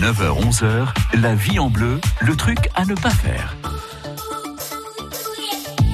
9h-11h, la vie en bleu, le truc à ne pas faire.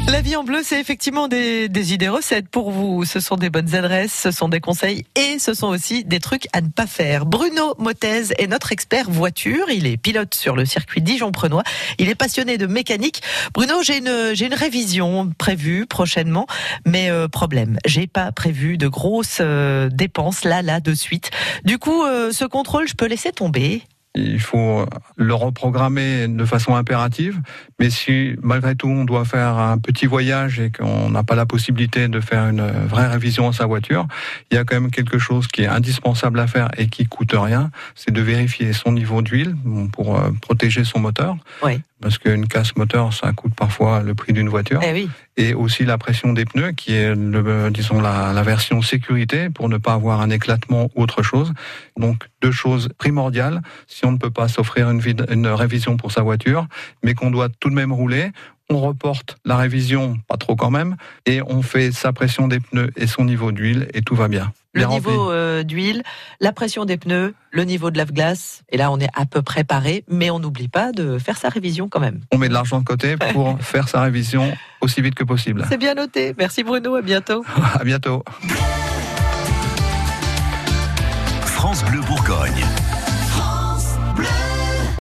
La vie en bleu, c'est effectivement des, idées recettes pour vous. Ce sont des bonnes adresses, ce sont des conseils et ce sont aussi des trucs à ne pas faire. Bruno Motez est notre expert voiture. Il est pilote sur le circuit Dijon-Prenois. Il est passionné de mécanique. Bruno, j'ai une, j'ai une révision prévue prochainement, mais euh, problème, j'ai pas prévu de grosses euh, dépenses là, là, de suite. Du coup, euh, ce contrôle, je peux laisser tomber. Il faut le reprogrammer de façon impérative. Mais si malgré tout on doit faire un petit voyage et qu'on n'a pas la possibilité de faire une vraie révision à sa voiture, il y a quand même quelque chose qui est indispensable à faire et qui coûte rien, c'est de vérifier son niveau d'huile pour euh, protéger son moteur. Oui. Parce qu'une casse moteur, ça coûte parfois le prix d'une voiture. Eh oui. Et aussi la pression des pneus, qui est, le, disons, la, la version sécurité pour ne pas avoir un éclatement ou autre chose. Donc, deux choses primordiales. Si on ne peut pas s'offrir une, une révision pour sa voiture, mais qu'on doit tout de même rouler, on reporte la révision, pas trop quand même, et on fait sa pression des pneus et son niveau d'huile et tout va bien. Le niveau euh, d'huile, la pression des pneus, le niveau de lave-glace, et là on est à peu près paré, mais on n'oublie pas de faire sa révision quand même. On met de l'argent de côté pour faire sa révision aussi vite que possible. C'est bien noté. Merci Bruno, à bientôt. à bientôt.